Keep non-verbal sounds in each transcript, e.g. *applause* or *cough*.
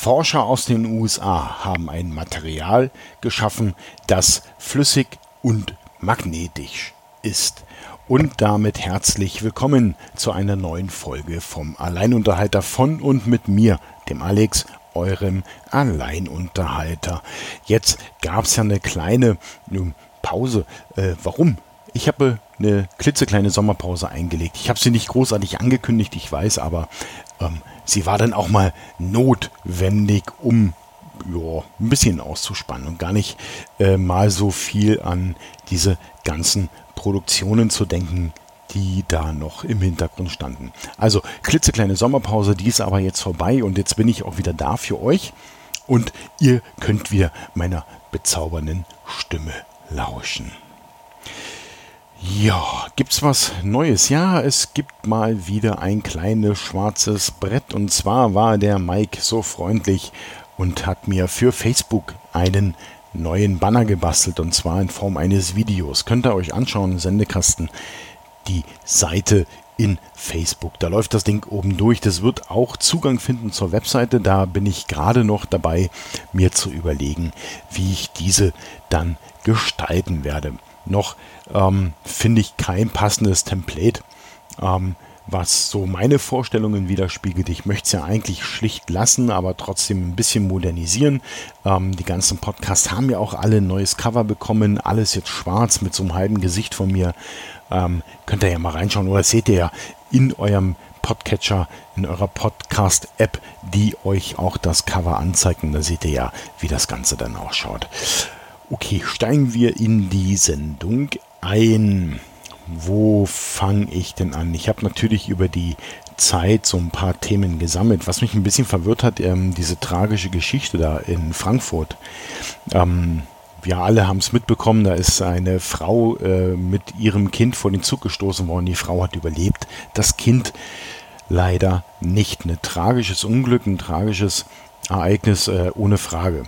Forscher aus den USA haben ein Material geschaffen, das flüssig und magnetisch ist. Und damit herzlich willkommen zu einer neuen Folge vom Alleinunterhalter von und mit mir, dem Alex, eurem Alleinunterhalter. Jetzt gab es ja eine kleine Pause. Äh, warum? Ich habe eine klitzekleine Sommerpause eingelegt. Ich habe sie nicht großartig angekündigt, ich weiß, aber ähm, sie war dann auch mal notwendig, um ja, ein bisschen auszuspannen und gar nicht äh, mal so viel an diese ganzen Produktionen zu denken, die da noch im Hintergrund standen. Also klitzekleine Sommerpause, die ist aber jetzt vorbei und jetzt bin ich auch wieder da für euch und ihr könnt wieder meiner bezaubernden Stimme lauschen. Ja, gibt's was Neues? Ja, es gibt mal wieder ein kleines schwarzes Brett und zwar war der Mike so freundlich und hat mir für Facebook einen neuen Banner gebastelt und zwar in Form eines Videos. Könnt ihr euch anschauen, Sendekasten, die Seite in Facebook. Da läuft das Ding oben durch. Das wird auch Zugang finden zur Webseite. Da bin ich gerade noch dabei, mir zu überlegen, wie ich diese dann gestalten werde noch, ähm, finde ich, kein passendes Template, ähm, was so meine Vorstellungen widerspiegelt. Ich möchte es ja eigentlich schlicht lassen, aber trotzdem ein bisschen modernisieren. Ähm, die ganzen Podcasts haben ja auch alle ein neues Cover bekommen, alles jetzt schwarz mit so einem halben Gesicht von mir. Ähm, könnt ihr ja mal reinschauen oder seht ihr ja in eurem Podcatcher, in eurer Podcast-App, die euch auch das Cover anzeigt. Und da seht ihr ja, wie das Ganze dann ausschaut. Okay, steigen wir in die Sendung ein. Wo fange ich denn an? Ich habe natürlich über die Zeit so ein paar Themen gesammelt. Was mich ein bisschen verwirrt hat, ähm, diese tragische Geschichte da in Frankfurt. Ähm, wir alle haben es mitbekommen, da ist eine Frau äh, mit ihrem Kind vor den Zug gestoßen worden. Die Frau hat überlebt. Das Kind leider nicht. Ein tragisches Unglück, ein tragisches Ereignis äh, ohne Frage.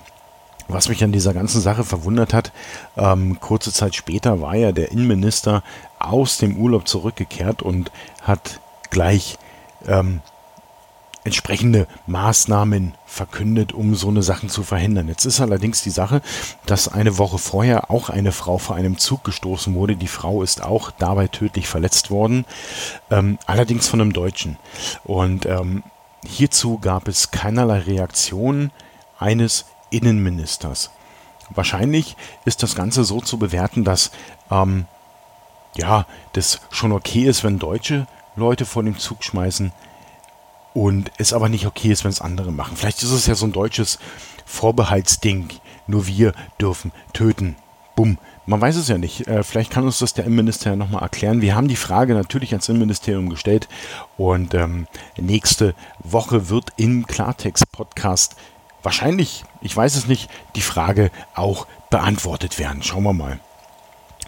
Was mich an dieser ganzen Sache verwundert hat, ähm, kurze Zeit später war ja der Innenminister aus dem Urlaub zurückgekehrt und hat gleich ähm, entsprechende Maßnahmen verkündet, um so eine Sachen zu verhindern. Jetzt ist allerdings die Sache, dass eine Woche vorher auch eine Frau vor einem Zug gestoßen wurde. Die Frau ist auch dabei tödlich verletzt worden, ähm, allerdings von einem Deutschen. Und ähm, hierzu gab es keinerlei Reaktion eines Innenministers. Wahrscheinlich ist das Ganze so zu bewerten, dass ähm, ja, das schon okay ist, wenn deutsche Leute vor dem Zug schmeißen und es aber nicht okay ist, wenn es andere machen. Vielleicht ist es ja so ein deutsches Vorbehaltsding. Nur wir dürfen töten. Bumm. Man weiß es ja nicht. Äh, vielleicht kann uns das der Innenminister ja nochmal erklären. Wir haben die Frage natürlich ans Innenministerium gestellt und ähm, nächste Woche wird im Klartext-Podcast wahrscheinlich, ich weiß es nicht, die Frage auch beantwortet werden. Schauen wir mal.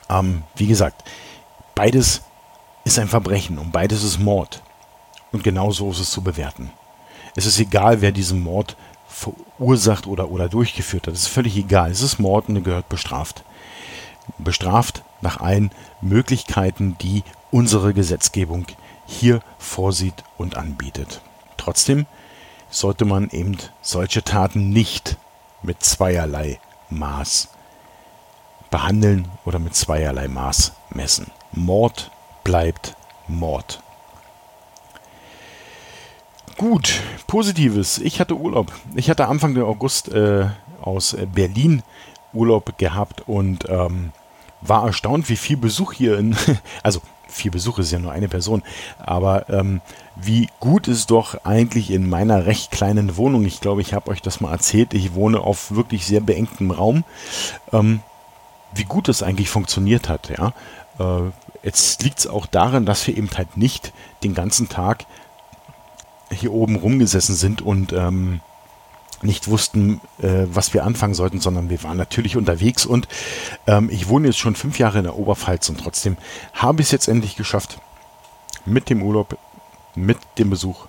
Ähm, wie gesagt, beides ist ein Verbrechen und beides ist Mord. Und genau so ist es zu bewerten. Es ist egal, wer diesen Mord verursacht oder, oder durchgeführt hat. Es ist völlig egal. Es ist Mord und er gehört bestraft. Bestraft nach allen Möglichkeiten, die unsere Gesetzgebung hier vorsieht und anbietet. Trotzdem sollte man eben solche Taten nicht mit zweierlei Maß behandeln oder mit zweierlei Maß messen. Mord bleibt Mord. Gut, Positives. Ich hatte Urlaub. Ich hatte Anfang der August äh, aus Berlin Urlaub gehabt und ähm, war erstaunt, wie viel Besuch hier in, *laughs* also vier Besuche ist ja nur eine Person, aber ähm, wie gut es doch eigentlich in meiner recht kleinen Wohnung, ich glaube, ich habe euch das mal erzählt, ich wohne auf wirklich sehr beengtem Raum, ähm, wie gut es eigentlich funktioniert hat, ja. Äh, jetzt liegt es auch daran, dass wir eben halt nicht den ganzen Tag hier oben rumgesessen sind und ähm, nicht wussten, äh, was wir anfangen sollten, sondern wir waren natürlich unterwegs und ähm, ich wohne jetzt schon fünf Jahre in der Oberpfalz und trotzdem habe ich es jetzt endlich geschafft, mit dem Urlaub, mit dem Besuch,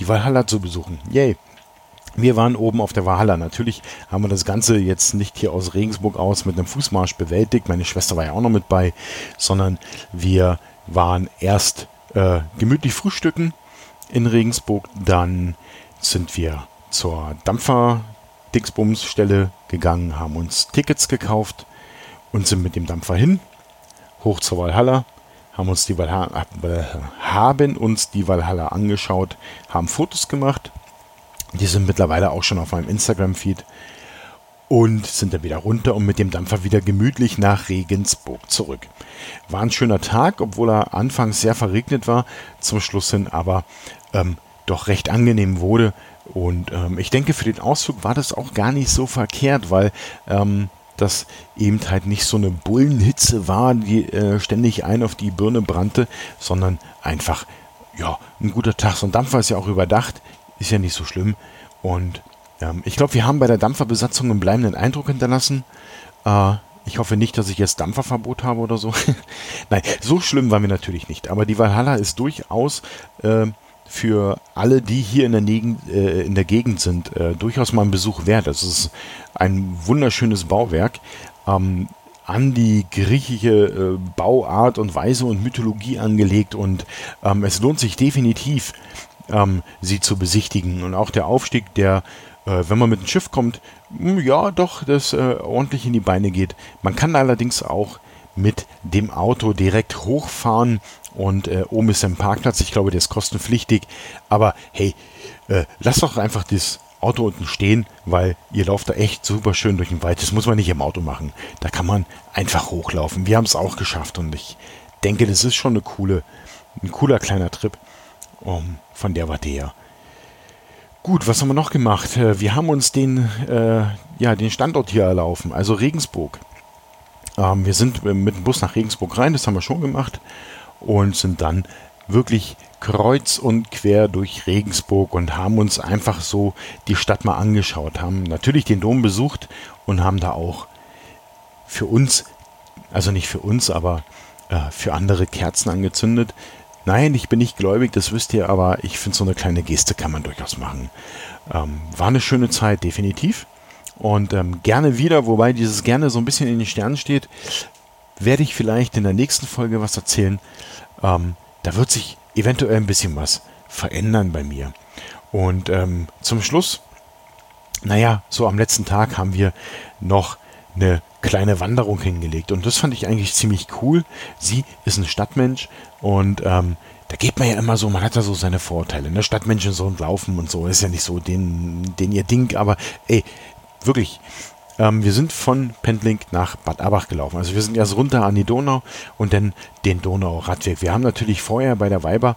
die Valhalla zu besuchen. Yay! Wir waren oben auf der Valhalla. Natürlich haben wir das Ganze jetzt nicht hier aus Regensburg aus mit einem Fußmarsch bewältigt. Meine Schwester war ja auch noch mit bei, sondern wir waren erst äh, gemütlich frühstücken in Regensburg. Dann sind wir zur Dampfer-Dixbums-Stelle gegangen, haben uns Tickets gekauft und sind mit dem Dampfer hin, hoch zur Valhalla, haben uns die Valhalla, haben uns die Valhalla angeschaut, haben Fotos gemacht. Die sind mittlerweile auch schon auf meinem Instagram-Feed und sind dann wieder runter und mit dem Dampfer wieder gemütlich nach Regensburg zurück. War ein schöner Tag, obwohl er anfangs sehr verregnet war, zum Schluss hin aber ähm, doch recht angenehm wurde. Und ähm, ich denke, für den Ausflug war das auch gar nicht so verkehrt, weil ähm, das eben halt nicht so eine Bullenhitze war, die äh, ständig ein auf die Birne brannte, sondern einfach, ja, ein guter Tag. So ein Dampfer ist ja auch überdacht, ist ja nicht so schlimm. Und ähm, ich glaube, wir haben bei der Dampferbesatzung einen bleibenden Eindruck hinterlassen. Äh, ich hoffe nicht, dass ich jetzt Dampferverbot habe oder so. *laughs* Nein, so schlimm waren wir natürlich nicht. Aber die Valhalla ist durchaus äh, für alle, die hier in der, Gegend, äh, in der Gegend sind, äh, durchaus mal ein Besuch wert. Es ist ein wunderschönes Bauwerk. Ähm, an die griechische äh, Bauart und Weise und Mythologie angelegt und ähm, es lohnt sich definitiv, ähm, sie zu besichtigen. Und auch der Aufstieg, der äh, wenn man mit dem Schiff kommt, hm, ja, doch, das äh, ordentlich in die Beine geht. Man kann allerdings auch mit dem Auto direkt hochfahren und äh, oben ist ein Parkplatz. Ich glaube, der ist kostenpflichtig. Aber hey, äh, lasst doch einfach das Auto unten stehen, weil ihr lauft da echt super schön durch den Wald. Das muss man nicht im Auto machen. Da kann man einfach hochlaufen. Wir haben es auch geschafft und ich denke, das ist schon eine coole, ein cooler kleiner Trip um, von der Warte her. Gut, was haben wir noch gemacht? Äh, wir haben uns den, äh, ja, den Standort hier erlaufen, also Regensburg. Ähm, wir sind mit dem Bus nach Regensburg rein, das haben wir schon gemacht und sind dann wirklich kreuz und quer durch Regensburg und haben uns einfach so die Stadt mal angeschaut, haben natürlich den Dom besucht und haben da auch für uns, also nicht für uns, aber äh, für andere Kerzen angezündet. Nein, ich bin nicht gläubig, das wisst ihr, aber ich finde, so eine kleine Geste kann man durchaus machen. Ähm, war eine schöne Zeit, definitiv. Und ähm, gerne wieder, wobei dieses gerne so ein bisschen in den Sternen steht, werde ich vielleicht in der nächsten Folge was erzählen. Ähm, da wird sich eventuell ein bisschen was verändern bei mir. Und ähm, zum Schluss, naja, so am letzten Tag haben wir noch eine kleine Wanderung hingelegt. Und das fand ich eigentlich ziemlich cool. Sie ist ein Stadtmensch und ähm, da geht man ja immer so, man hat ja so seine Vorteile. Ne? Stadtmenschen so und laufen und so, ist ja nicht so den, den ihr Ding, aber ey, wirklich. Ähm, wir sind von Pendling nach Bad Abach gelaufen. Also wir sind erst runter an die Donau und dann den Donau-Radweg. Wir haben natürlich vorher bei der Weiber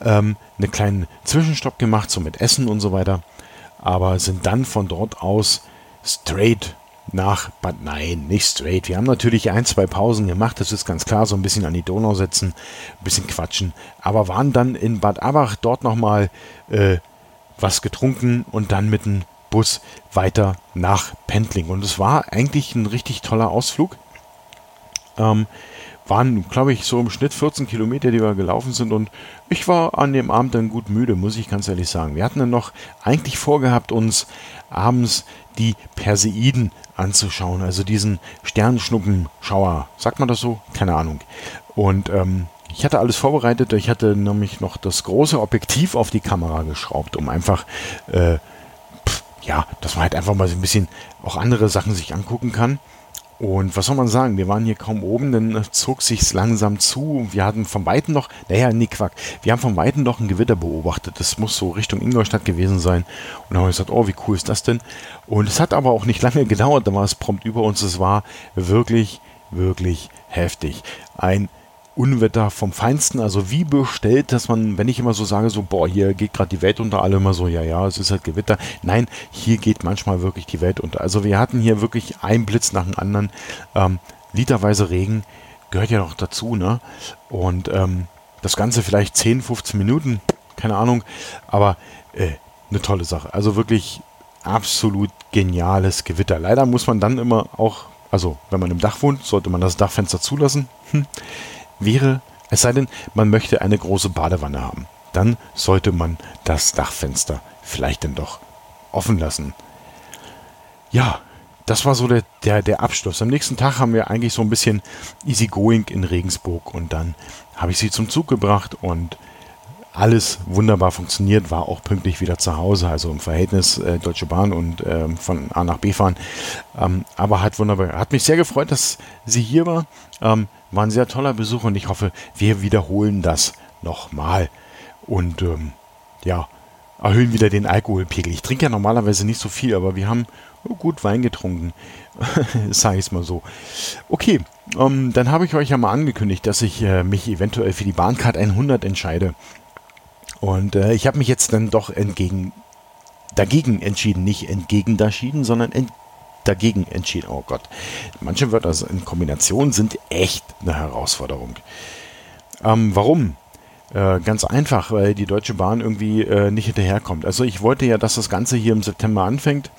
ähm, einen kleinen Zwischenstopp gemacht, so mit Essen und so weiter. Aber sind dann von dort aus straight nach Bad, nein, nicht straight. Wir haben natürlich ein, zwei Pausen gemacht, das ist ganz klar, so ein bisschen an die Donau setzen, ein bisschen quatschen, aber waren dann in Bad Abach dort nochmal äh, was getrunken und dann mit dem Bus weiter nach Pendling. Und es war eigentlich ein richtig toller Ausflug. Ähm, waren, glaube ich, so im Schnitt 14 Kilometer, die wir gelaufen sind. Und ich war an dem Abend dann gut müde, muss ich ganz ehrlich sagen. Wir hatten dann noch eigentlich vorgehabt, uns abends die Perseiden anzuschauen, also diesen Sternschnuppenschauer. Sagt man das so? Keine Ahnung. Und ähm, ich hatte alles vorbereitet. Ich hatte nämlich noch das große Objektiv auf die Kamera geschraubt, um einfach, äh, ja, dass man halt einfach mal so ein bisschen auch andere Sachen sich angucken kann. Und was soll man sagen? Wir waren hier kaum oben, dann zog sich's langsam zu. Wir hatten von Weitem noch, naja, nee, Quack. Wir haben von Weitem noch ein Gewitter beobachtet. Das muss so Richtung Ingolstadt gewesen sein. Und dann haben wir gesagt, oh, wie cool ist das denn? Und es hat aber auch nicht lange *laughs* gedauert. Da war es prompt über uns. Es war wirklich, wirklich heftig. Ein Unwetter vom Feinsten, also wie bestellt, dass man, wenn ich immer so sage, so, boah, hier geht gerade die Welt unter, alle immer so, ja, ja, es ist halt Gewitter. Nein, hier geht manchmal wirklich die Welt unter. Also wir hatten hier wirklich einen Blitz nach dem anderen. Ähm, literweise Regen gehört ja noch dazu, ne? Und ähm, das Ganze vielleicht 10, 15 Minuten, keine Ahnung, aber äh, eine tolle Sache. Also wirklich absolut geniales Gewitter. Leider muss man dann immer auch, also wenn man im Dach wohnt, sollte man das Dachfenster zulassen. Hm wäre, es sei denn, man möchte eine große Badewanne haben. Dann sollte man das Dachfenster vielleicht dann doch offen lassen. Ja, das war so der, der, der Abschluss. Am nächsten Tag haben wir eigentlich so ein bisschen easygoing in Regensburg und dann habe ich sie zum Zug gebracht und alles wunderbar funktioniert, war auch pünktlich wieder zu Hause, also im Verhältnis äh, Deutsche Bahn und äh, von A nach B fahren. Ähm, aber hat wunderbar, hat mich sehr gefreut, dass sie hier war. Ähm, war ein sehr toller Besuch und ich hoffe, wir wiederholen das nochmal. Und ähm, ja, erhöhen wieder den Alkoholpegel. Ich trinke ja normalerweise nicht so viel, aber wir haben gut Wein getrunken. *laughs* Sag ich es mal so. Okay, ähm, dann habe ich euch ja mal angekündigt, dass ich äh, mich eventuell für die Bahncard 100 entscheide. Und äh, ich habe mich jetzt dann doch entgegen, dagegen entschieden. Nicht entgegen entschieden, sondern ent, dagegen entschieden. Oh Gott. Manche Wörter in Kombination sind echt eine Herausforderung. Ähm, warum? Äh, ganz einfach, weil die Deutsche Bahn irgendwie äh, nicht hinterherkommt. Also ich wollte ja, dass das Ganze hier im September anfängt,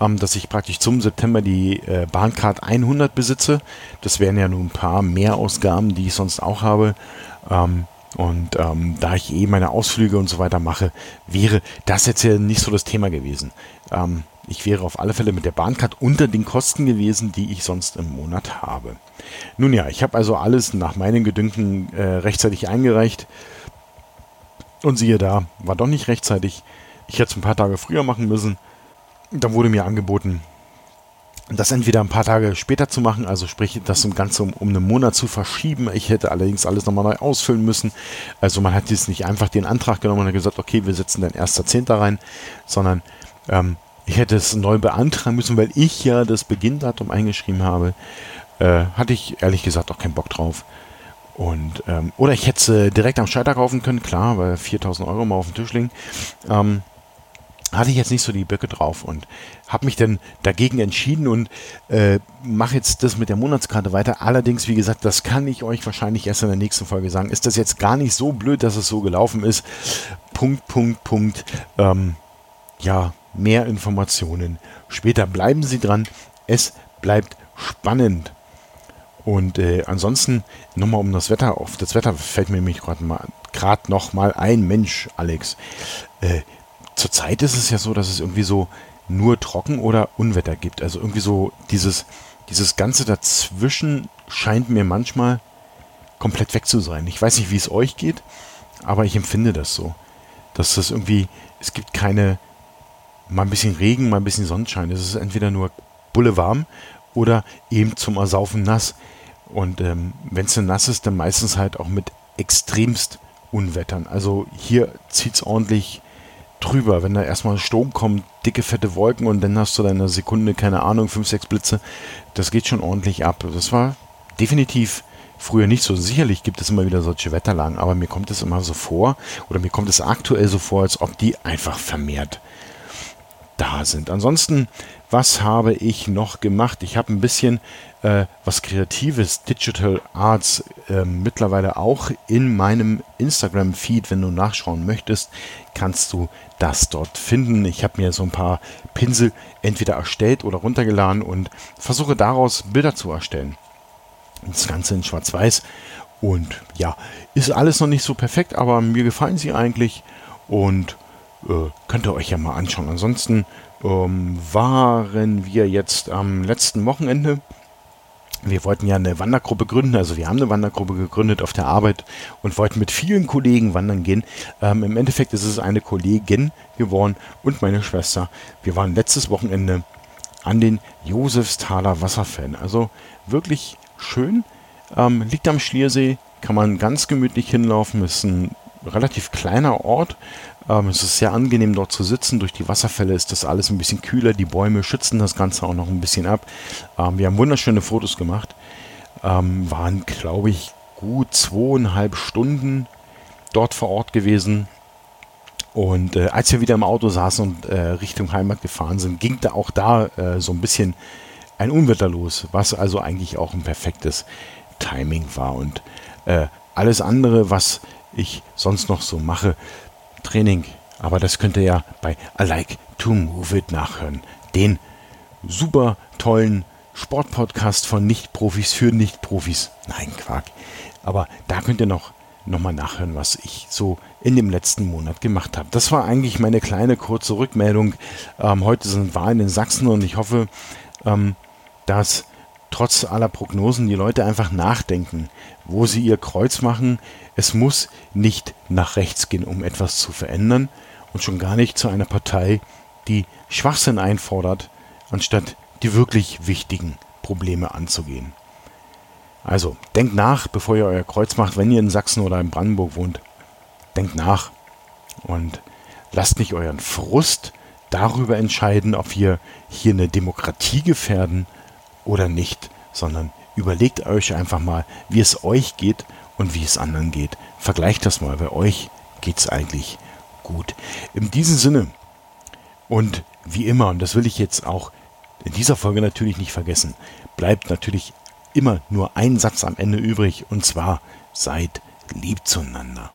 ähm, dass ich praktisch zum September die äh, Bahncard 100 besitze. Das wären ja nur ein paar mehr Ausgaben, die ich sonst auch habe. Ähm, und ähm, da ich eh meine Ausflüge und so weiter mache, wäre das jetzt ja nicht so das Thema gewesen. Ähm, ich wäre auf alle Fälle mit der Bahncard unter den Kosten gewesen, die ich sonst im Monat habe. Nun ja, ich habe also alles nach meinen Gedünken äh, rechtzeitig eingereicht. Und siehe da, war doch nicht rechtzeitig. Ich hätte es ein paar Tage früher machen müssen. Dann wurde mir angeboten, das entweder ein paar Tage später zu machen, also sprich das Ganze um, um einen Monat zu verschieben. Ich hätte allerdings alles nochmal neu ausfüllen müssen. Also man hat jetzt nicht einfach den Antrag genommen und gesagt, okay, wir setzen dann 1.10. rein, sondern ähm, ich hätte es neu beantragen müssen, weil ich ja das Beginndatum eingeschrieben habe. Äh, hatte ich ehrlich gesagt auch keinen Bock drauf. Und, ähm, oder ich hätte es äh, direkt am Scheiter kaufen können, klar, weil 4000 Euro mal auf dem Tisch liegen. Ähm, hatte ich jetzt nicht so die Böcke drauf und habe mich dann dagegen entschieden und äh, mache jetzt das mit der Monatskarte weiter. Allerdings, wie gesagt, das kann ich euch wahrscheinlich erst in der nächsten Folge sagen. Ist das jetzt gar nicht so blöd, dass es so gelaufen ist? Punkt, Punkt, Punkt. Ähm, ja, mehr Informationen später. Bleiben Sie dran. Es bleibt spannend. Und äh, ansonsten nochmal um das Wetter. Auf das Wetter fällt mir nämlich gerade noch mal ein Mensch, Alex. Äh, Zurzeit ist es ja so, dass es irgendwie so nur Trocken oder Unwetter gibt. Also irgendwie so dieses dieses ganze dazwischen scheint mir manchmal komplett weg zu sein. Ich weiß nicht, wie es euch geht, aber ich empfinde das so, dass das irgendwie es gibt keine mal ein bisschen Regen, mal ein bisschen Sonnenschein. Es ist entweder nur bulle warm oder eben zum Ersaufen nass. Und ähm, wenn es nass ist, dann meistens halt auch mit extremst Unwettern. Also hier zieht es ordentlich drüber. Wenn da erstmal Sturm kommt, dicke, fette Wolken und dann hast du einer Sekunde, keine Ahnung, fünf, sechs Blitze, das geht schon ordentlich ab. Das war definitiv früher nicht so. Sicherlich gibt es immer wieder solche Wetterlagen, aber mir kommt es immer so vor, oder mir kommt es aktuell so vor, als ob die einfach vermehrt da sind. Ansonsten, was habe ich noch gemacht? Ich habe ein bisschen äh, was Kreatives, Digital Arts, äh, mittlerweile auch in meinem Instagram-Feed. Wenn du nachschauen möchtest, kannst du das dort finden. Ich habe mir so ein paar Pinsel entweder erstellt oder runtergeladen und versuche daraus Bilder zu erstellen. Das Ganze in Schwarz-Weiß. Und ja, ist alles noch nicht so perfekt, aber mir gefallen sie eigentlich. Und äh, könnt ihr euch ja mal anschauen. Ansonsten ähm, waren wir jetzt am letzten Wochenende. Wir wollten ja eine Wandergruppe gründen, also wir haben eine Wandergruppe gegründet auf der Arbeit und wollten mit vielen Kollegen wandern gehen. Ähm, Im Endeffekt ist es eine Kollegin geworden und meine Schwester. Wir waren letztes Wochenende an den Josefsthaler Wasserfällen. Also wirklich schön. Ähm, liegt am Schliersee, kann man ganz gemütlich hinlaufen. Ist ein relativ kleiner Ort. Ähm, es ist sehr angenehm dort zu sitzen. Durch die Wasserfälle ist das alles ein bisschen kühler. Die Bäume schützen das Ganze auch noch ein bisschen ab. Ähm, wir haben wunderschöne Fotos gemacht. Ähm, waren, glaube ich, gut zweieinhalb Stunden dort vor Ort gewesen. Und äh, als wir wieder im Auto saßen und äh, Richtung Heimat gefahren sind, ging da auch da äh, so ein bisschen ein Unwetter los, was also eigentlich auch ein perfektes Timing war. Und äh, alles andere, was ich sonst noch so mache. Training. Aber das könnt ihr ja bei I Like to Move It nachhören. Den super tollen Sportpodcast von Nicht-Profis für Nicht-Profis. Nein, Quark. Aber da könnt ihr noch, mal nachhören, was ich so in dem letzten Monat gemacht habe. Das war eigentlich meine kleine kurze Rückmeldung. Ähm, heute sind Wahlen in Sachsen und ich hoffe, ähm, dass trotz aller Prognosen die Leute einfach nachdenken, wo sie ihr Kreuz machen. Es muss nicht nach rechts gehen, um etwas zu verändern und schon gar nicht zu einer Partei, die Schwachsinn einfordert, anstatt die wirklich wichtigen Probleme anzugehen. Also, denkt nach, bevor ihr euer Kreuz macht, wenn ihr in Sachsen oder in Brandenburg wohnt. Denkt nach und lasst nicht euren Frust darüber entscheiden, ob wir hier eine Demokratie gefährden oder nicht, sondern überlegt euch einfach mal, wie es euch geht und wie es anderen geht. Vergleicht das mal, bei euch geht es eigentlich gut. In diesem Sinne und wie immer, und das will ich jetzt auch in dieser Folge natürlich nicht vergessen, bleibt natürlich immer nur ein Satz am Ende übrig, und zwar seid lieb zueinander.